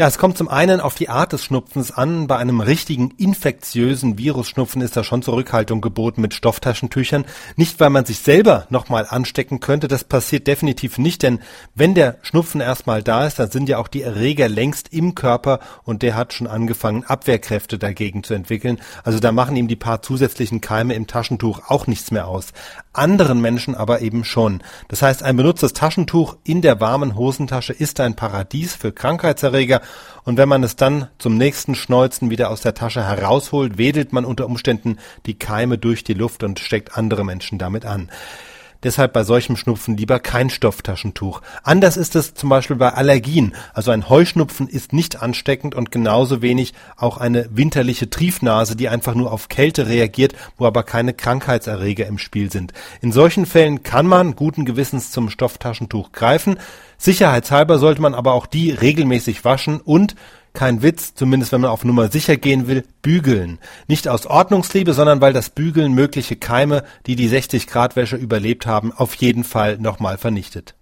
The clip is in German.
Ja, es kommt zum einen auf die Art des Schnupfens an. Bei einem richtigen infektiösen Virusschnupfen ist da schon Zurückhaltung geboten mit Stofftaschentüchern. Nicht, weil man sich selber nochmal anstecken könnte. Das passiert definitiv nicht, denn wenn der Schnupfen erstmal da ist, dann sind ja auch die Erreger längst im Körper und der hat schon angefangen, Abwehrkräfte dagegen zu entwickeln. Also da machen ihm die paar zusätzlichen Keime im Taschentuch auch nichts mehr aus. Anderen Menschen aber eben schon. Das heißt, ein benutztes Taschentuch in der warmen Hosentasche ist ein Paradies für Krankheitserreger und wenn man es dann zum nächsten Schneuzen wieder aus der Tasche herausholt, wedelt man unter Umständen die Keime durch die Luft und steckt andere Menschen damit an. Deshalb bei solchem Schnupfen lieber kein Stofftaschentuch. Anders ist es zum Beispiel bei Allergien. Also ein Heuschnupfen ist nicht ansteckend und genauso wenig auch eine winterliche Triefnase, die einfach nur auf Kälte reagiert, wo aber keine Krankheitserreger im Spiel sind. In solchen Fällen kann man guten Gewissens zum Stofftaschentuch greifen. Sicherheitshalber sollte man aber auch die regelmäßig waschen und kein Witz, zumindest wenn man auf Nummer sicher gehen will, bügeln. Nicht aus Ordnungsliebe, sondern weil das Bügeln mögliche Keime, die die 60 Grad Wäsche überlebt haben, auf jeden Fall nochmal vernichtet.